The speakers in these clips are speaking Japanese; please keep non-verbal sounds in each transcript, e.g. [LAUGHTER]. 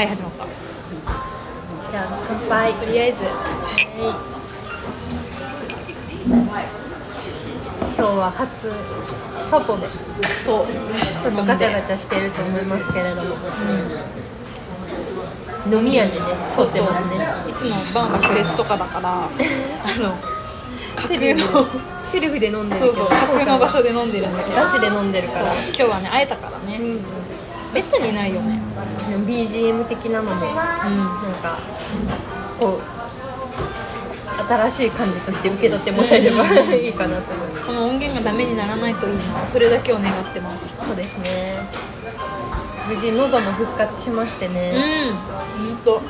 はい始まった。じゃあ乾杯。とりあえず。今日は初外で。そう。ちょっとガチャガチャしてると思いますけれども、飲み屋でね撮ってますね。いつもバー爆裂とかだから [LAUGHS] あの架空セルフの。セルフで飲んでるそうそう。架空の場所で飲んでるんだけど。ガチで飲んでるかそう。ら今日はね会えたからね、めったにないよね BGM 的なのもなんかこう新しい感じとして受け取ってもらえれば [LAUGHS] いいかなと思います。この音源がダメにならないといいなそれだけを願ってます。そうですね。無事喉も復活しましてうね、ん。ほんと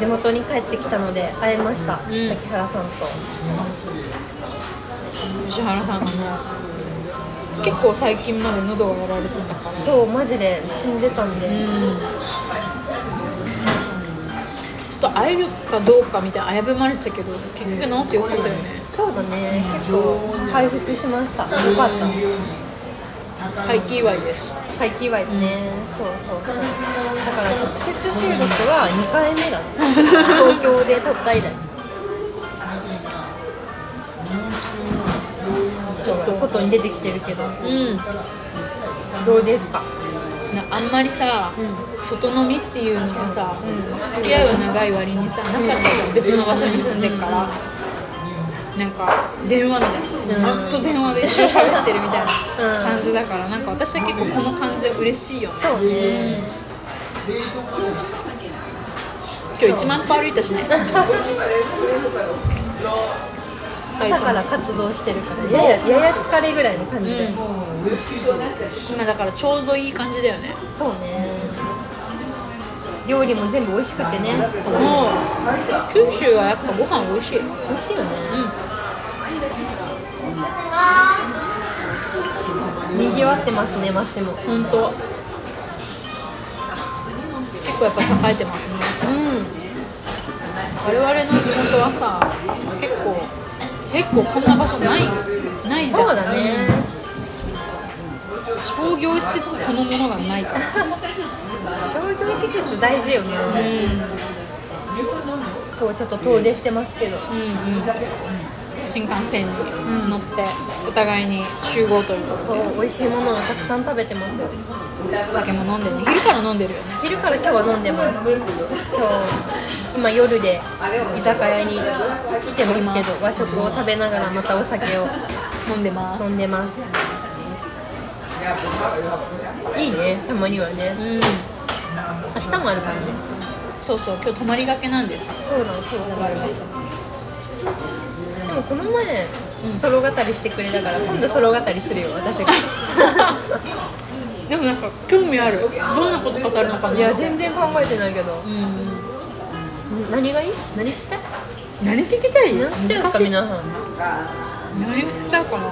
地元に帰ってきたので会えました、ん。滝原さんと。吉原さんがね結構最近まで喉がやられてたから。そうマジで死んでたんで、うん。ちょっと会えるかどうかみたいな危ぶまれてたけど結局治ってよかったよね。そうだね。結構回復しました。よかった。回帰祝いです。回帰祝いでね、そうそうそう。だから直接収録は2回目だね [LAUGHS] 東京で撮った以来外に出てきてるけど。うん。どうですか？なあんまりさ、う外飲みっていうのがさ、付き合いは長い割にさなかったじゃん別の場所に住んでっから、なんか電話みたいな、ずっと電話で一緒に喋ってるみたいな感じだからなんか私は結構この感じは嬉しいよね。そうね。今日1万歩歩いたしね [LAUGHS] 朝から活動してるからやややや疲れぐらいの感じで、うん。今だからちょうどいい感じだよね。そうね。料理も全部美味しくてね。もう九州はやっぱご飯美味しい。美味しいよね。うん。にぎわってますね街も。本当。結構やっぱ栄えてますね。うん。我々の地元はさ結構結構こんな場所ないないじゃん。そうだね。商業施設そのものがないから。商業施設大事よね、うん。今日ちょっと遠出してますけど。うんうん新幹線に乗ってお互いに集合というか。そう美味しいものをたくさん食べてます。よお酒も飲んでね。昼から飲んでるよね。昼から今日は飲んでます。今日今夜で居酒屋に来てますけど和食を食べながらまたお酒を飲んでます。飲んでます。いいねたまにはね。うん。明日もあるからね。そうそう今日泊まりがけなんです。そうなんそうなんでもこの前、うんソロ語りしてくれたから今度ソロ語りするよ私が。でもなんか興味ある。どんなこと語るのかな。いや全然考えてないけど。うんうん。何がいい？何聞きたい？何聞きたい？何聞きたいか皆さん。何聞きたいかな。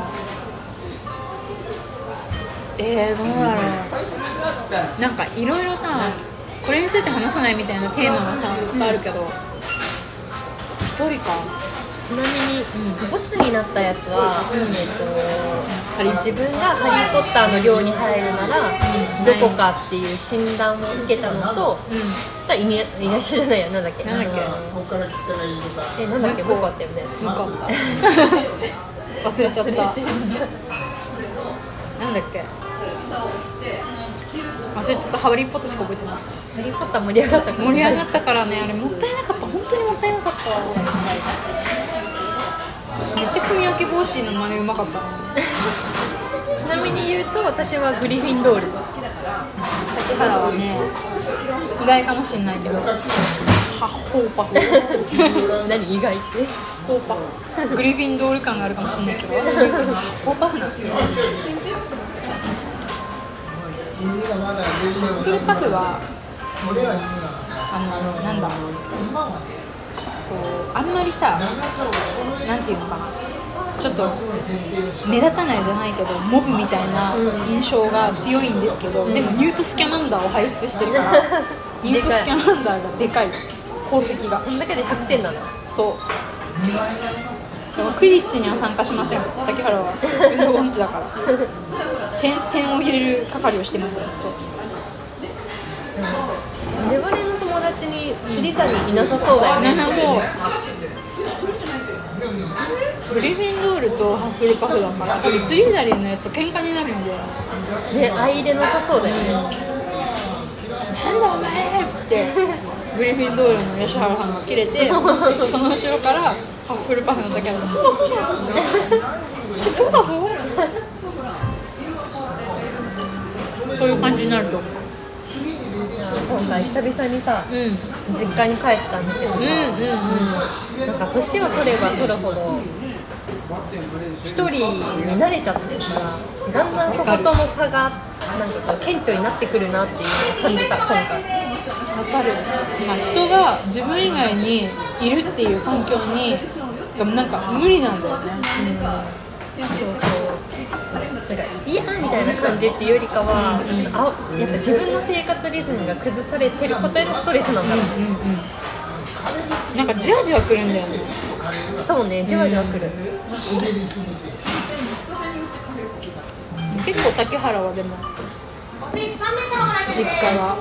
えー、どうだろうなんかいろいろさこれについて話さないみたいなテーマがさいっぱいあるけど。一人かちなみに、ボツになったやつは、えっとハリ自分が「ハリー・ポッター」の寮に入るなら、んどこかっていう診断を受けたのと、うん。いにいにしじゃないやなんだっけ？なんだっけ？えなんだっけ？僕あったよね向こうか。[LAUGHS] 忘れちゃった。なんだっけ？忘れちゃった。ハリー・ポッターしか覚えてないハリー・ポッター盛り上がったから盛り上がったからね。あれもったいなかった。本当にもったいなかった。私めっちゃ組み分け帽子の真似うまかった。な [LAUGHS] ちなみに言うと私はグリフィンドール。竹原はね意外かもしんないけど。ハッホーパフ [LAUGHS] 何意外って？ホーパフグリフィンドール感があるかもしんないけど。ハッホーパフな。んですよフルパフはあのなんだ。こうあんまりさなんていうのかな。ちょっと目立たないじゃないけどモブみたいな印象が強いんですけど、でもニュートスキャマンダーを輩出してるから [LAUGHS] ニュートスキャマンダーがでかい。功績が。そんだけで100点なの？そう。でもクイディッチには参加しません。[LAUGHS] 竹原は。運動音痴だから。点点を入れる係をしてますずっと我々の友にスリザリンいなさそうだよね、グリフィンドールとハッフルパフだから多分スリザリンのやつと喧嘩になるんだよね相入れなさそうだよね、なんだお前って。グリフィンドールの吉原さんが切れて [LAUGHS] その後ろからハッフルパフの竹原が「そうだそうだ」そ [LAUGHS] うだぞ。[LAUGHS] そういう感じになると。思う今回久々にさうん。うん実家に帰ったんだけどさ、うんうんなんか年を取れば取るほど一人に慣れちゃってるからだんだんそことの差がなんかこう顕著になってくるなっていうのを感じた今回わかる、まあ、人が自分以外にいるっていう環境にがなんか無理なんだよね。そうそうなんか嫌みたいな感じっていうよりかは、あやっぱ自分の生活リズムが崩されてることへのストレスなんだ。ろう、うんうん。なんかじわじわくるんだよね。そうねじわじわくる、結構竹原はでも実家が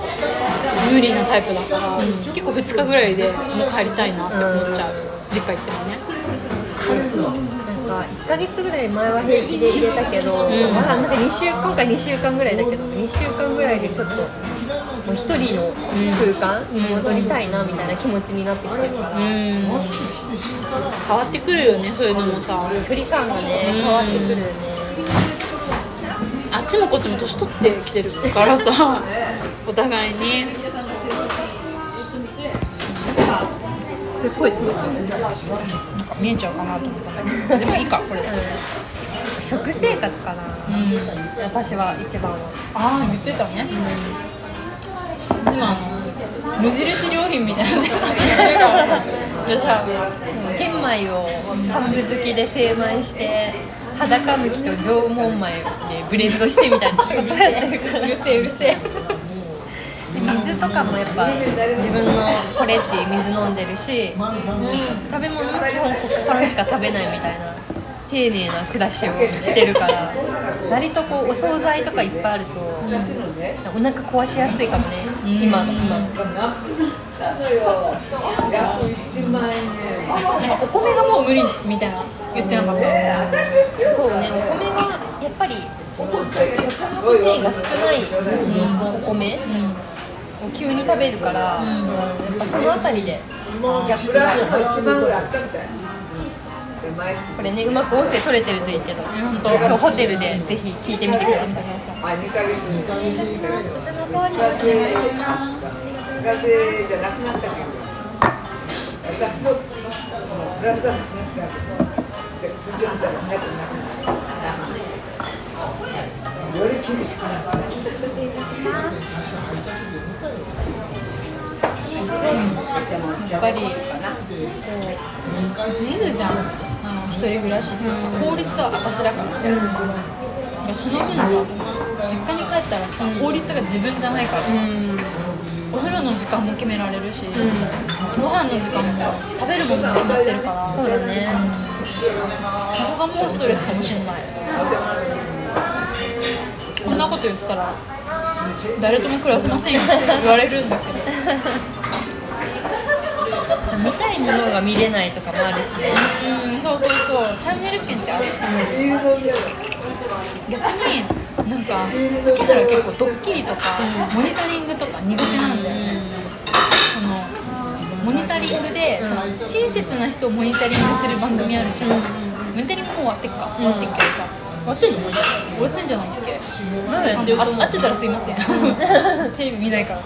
無理なタイプだから、結構2日ぐらいでもう帰りたいなって思っちゃう、実家行ってもねか1ヶ月ぐらい前は平気で入れたけど、まあなんか2週今回2週間ぐらいだけど2週間ぐらいでちょっともう一人の空間に戻りたいなみたいな気持ちになってきてるから、うん。変わってくるよねそういうのもさ。距離感がね変わってくるね、あっちもこっちも年取ってきてるからさ [LAUGHS] お互いに。すごい見えちゃうかなと思ったんだけど。でもいいかこれで。食生活かな、うん。私は一番。はああ言ってたね、いつもあの無印良品みたいな生活してるから吉原が玄米を三分好きで精米して裸むきと縄文米でブレンドしてみたいなことやってるから。[LAUGHS] うるせえうるせえ水とかもやっぱ自分のこれっていう水飲んでるし食べ物も基本国産しか食べないみたいな丁寧な暮らしをしてるから割とこうお惣菜とかいっぱいあるとお腹壊しやすいかもね今今なん。かお米がもう無理みたいな言ってなかった。そうねお米はやっぱり食物繊維が少ないお米。を急に食べるから、やっぱそのあたりで逆に。これねうまく音声取れてるといいけど本当今日ホテルでぜひ聞いてみてください。見てくださいまあ、2ヶ月に。変わりますねプラスじゃなくなったけど私のそのプラスがなくなったで通常みたいな早くなくなったより厳しくなったやっぱりこう自由じゃん。あの一人暮らしってさ法律は私だからね、いやその分さ実家に帰ったらさ法律が自分じゃないから、お風呂の時間も決められるし、ご飯の時間も食べるものも決まってるからそうだね。そこがもうストレスかもしれないこんなこと言ってたら誰とも暮らせませんよって言われるんだけど [LAUGHS] 見たいものが見れないとかもあるしね。うんそうそうそう。チャンネル権ってある。逆になんか竹原結構ドッキリとか、モニタリングとか苦手なんだよね、そのモニタリングでその親切な人をモニタリングする番組あるじゃん、モニタリングもう終わってっか、終わってっけどさ。終わってんの終わってんじゃないっけあ合ってたらすいません。[LAUGHS] テレビ見ないから。で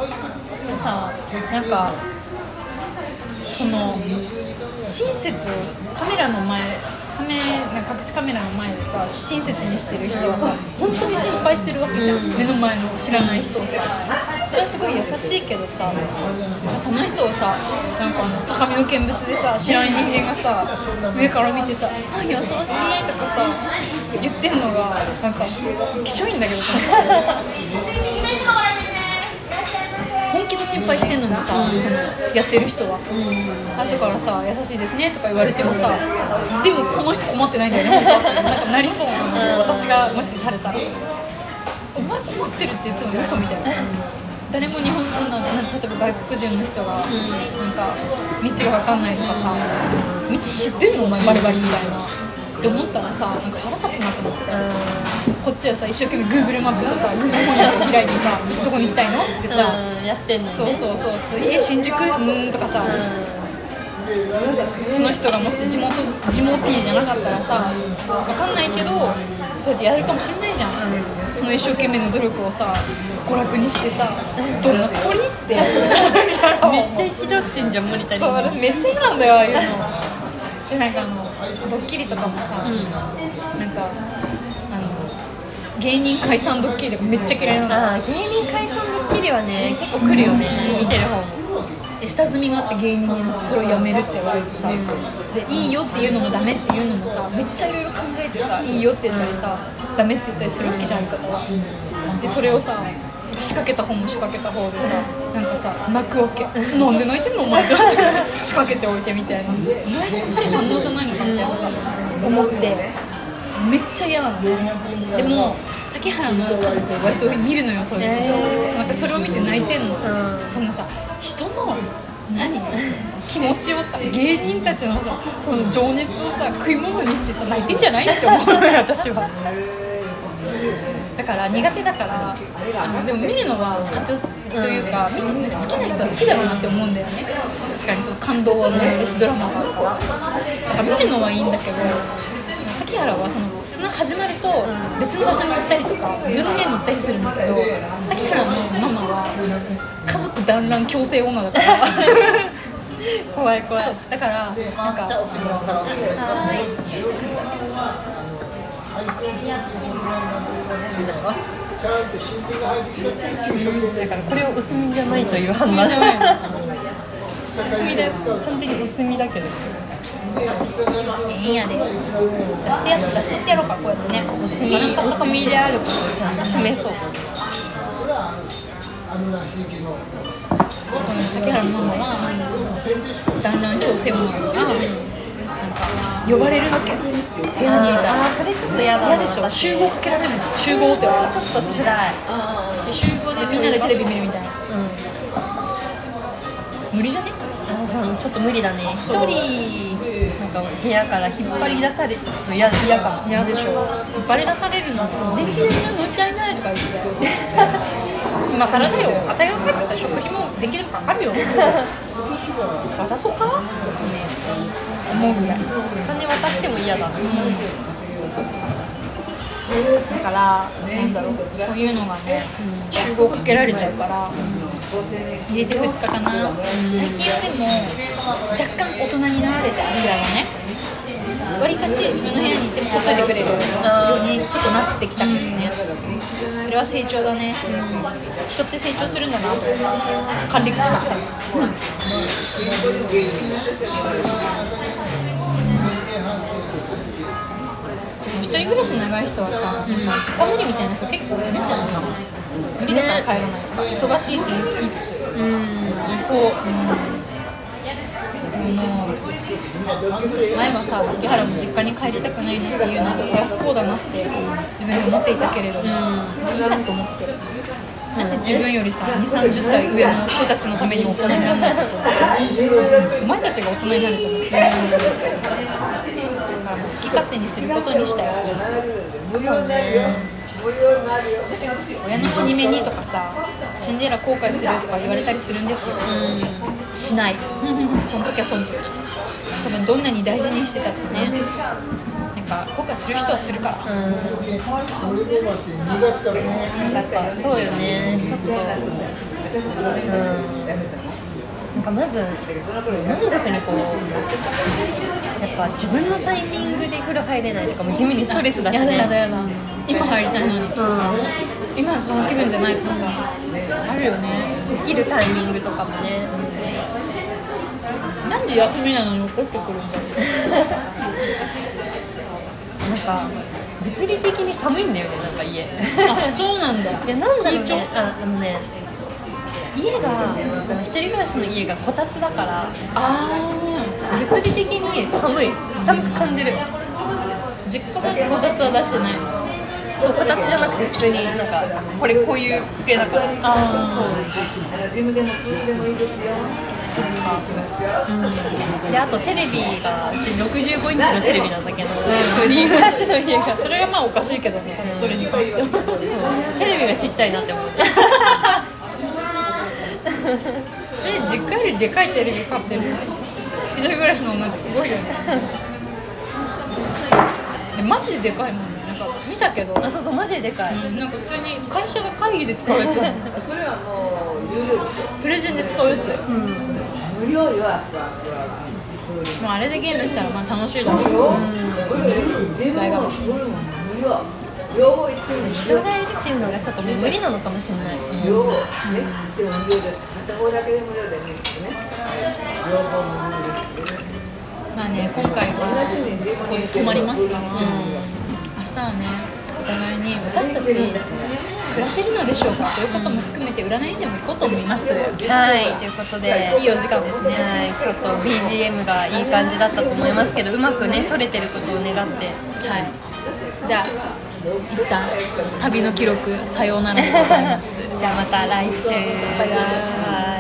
もさなんかその親切カメラの前カメ隠しカメラの前でさ親切にしてる人はさ本当に心配してるわけじゃん、目の前の知らない人をさ。それはすごい優しいけどさその人をさなんかあの高みの見物でさ知らない人間がさ上から見てさ「あ優しい」とかさ言ってんのがなんかきしょいんだけど [LAUGHS] 心配してんのにさ、そのやってる人は、後からさ「優しいですね」とか言われてもさでもこの人困ってないんだよねなんかなりそう。なの私がもしされたら「お前困ってる」って言ってたの嘘みたいな。誰も日本のなん例えば外国人の人が、なんか道が分かんないとかさ道知ってんのお前バリバリみたいな。って思ったらさなんか腹立つなと思って、こっちはさ一生懸命 Google マップとさ Google 翻訳を開いてさどこに行きたいの？っつってさ、うんやってんのにね。そうそうそうそう。え新宿？うーんとかさ、その人がもし地元地元じゃなかったらさ分かんないけどそうやってやるかもしんないじゃん、その一生懸命の努力をさ娯楽にしてさどんなつもり？って。[LAUGHS] めっちゃ憤ってんじゃんモニタリングそう私めっちゃ嫌なんだよああいうの。でなんかあのドッキリとかもさ、なんかあの芸人解散ドッキリとかめっちゃ嫌いなの。ああ芸人解散ドッキリはね結構来るよね、見てる方も。で下積みがあって芸人になってそれをやめるって言われてさ、でいいよっていうのもダメっていうのもさめっちゃいろいろ考えてさいいよって言ったりさダメって言ったりするわけじゃんかでそれをさ仕掛けた方も仕掛けた方でさなんかさ泣くわけ。なんで泣いてんのお前ってなって。[LAUGHS] 仕掛けておいてみたいな。お前が欲しい反応じゃないのかみたいなさ思ってめっちゃ嫌なの。でも竹原の家族割と見るのよそういう。の、へー。なんかそれを見て泣いてんの、ん。そんなさ人の何？気持ちをさ芸人たちのさその情熱をさ食い物にしてさ泣いてんじゃないって思うのよ [LAUGHS] 私は。だから苦手だからあのでも見るのは勝つというか、見好きな人は好きだろうなって思うんだよね。確かにその感動はもらえるしドラマがあるからだから見るのはいいんだけど竹原はそのその始まると別の場所に行ったりとか自分の部屋に行ったりするんだけど竹原のママは家族団らん強制女だから。怖い怖い。だからなんか。だからこれを薄みじゃないという判断。薄みだよ。完全に薄みだけど変やで。出してや出してやろうかこうやってね。薄み薄みであることをちゃんと示そうその竹原ママはだんだん強制女がなんか呼ばれるわけ部屋にいたらあそれちょっと嫌だ嫌でしょ集合かけられるの集合って言われちょっと辛いて集合でみんなでテレビ見るみたいな無理じゃねちょっと無理だね一人なんか部屋から引っ張り出されると嫌嫌かも嫌でしょ。バレ出されるの電気代がもったいないとか言って。今更だよ。あたいが帰ってきたら食費も電気代もかかるよ。[LAUGHS] 渡そうか？とかね思うぐらい。お金渡しても嫌だだからなんだろう。そういうのがね集合かけられちゃうから入れて2日かな。最近はでも若干大人になられてあちらがねわりかし自分の部屋に行ってもほっといてくれるようにちょっとなってきたけどね。それは成長だね。人って成長するんだな。と還暦近くても一人暮らし長い人はさ、実家無理みたいな人結構いるんじゃないかな。無理だから帰らないとか忙しいって言いつつ。うん行こでももう前はさ竹原も実家に帰りたくないなっていうのは親不幸だなって自分で思っていたけれども、いいやと思ってだって自分よりさ2 3 0歳上の人たちのために大人にならないとお前たちが大人になると思って好き勝手にすることにしたよ親の死に目にとかさ死んでら後悔するとか言われたりするんですよ、しない。その時はその時。多分どんなに大事にしてたってね。なんか後悔する人はするから、ううん。やっぱそうよねちょっとうん。なんかまず満足にこうやっぱ自分のタイミングで風呂入れないとかも地味にストレスだしやだねやだやだ。今入りたいのにうん。今はその気分じゃないとかさあるよね。起きるタイミングとかもね。なんで休みなのに怒ってくるんだろう。[LAUGHS] なんか物理的に寒いんだよねなんか家。あそうなんだ。[LAUGHS] いやなんだろうね。ああのね家がその一人暮らしの家がこたつだから。ああ物理的に寒い。寒く感じる。実家までこたつは出してないそうこたつじゃなくて普通になんかこれこういう机だから。ああのジムでもプールでもいいですよ。であとテレビがうち65インチのテレビなんだけど。リーフラッシュの家があそれがまあおかしいけどねそれに関しては。テレビがちっちゃいなって思って [LAUGHS] 実家よりでかいテレビ買ってる一人暮らしの女ってすごいよね。[LAUGHS] えマジででかいもんねたけど。あそうそうマジででかい。うんなんか普通に会社が会議で使うやつ。それはもう有料ですよプレゼンで使うやつだよ。無料よあそこは。もうあれでゲームしたらまあ楽しいだろう。無料？ですジムもプールも無料。両方行ってるんですよ人がいるっていうのがちょっと無理なのかもしれない。両方ね。でも無料です。片方だけで無料で見るとね。両方無料ですまあね今回ここで泊まりますから、明日はねお互いに私たち暮らせるのでしょうか？ということも含めて占いでも行こうと思います。はい。ということでい。いお時間ですね。はい。ちょっと BGM がいい感じだったと思いますけどうまくね撮れてることを願って。はい。じゃあ一旦旅の記録さようならでございます。[LAUGHS] じゃあまた来週。バイバイ。はい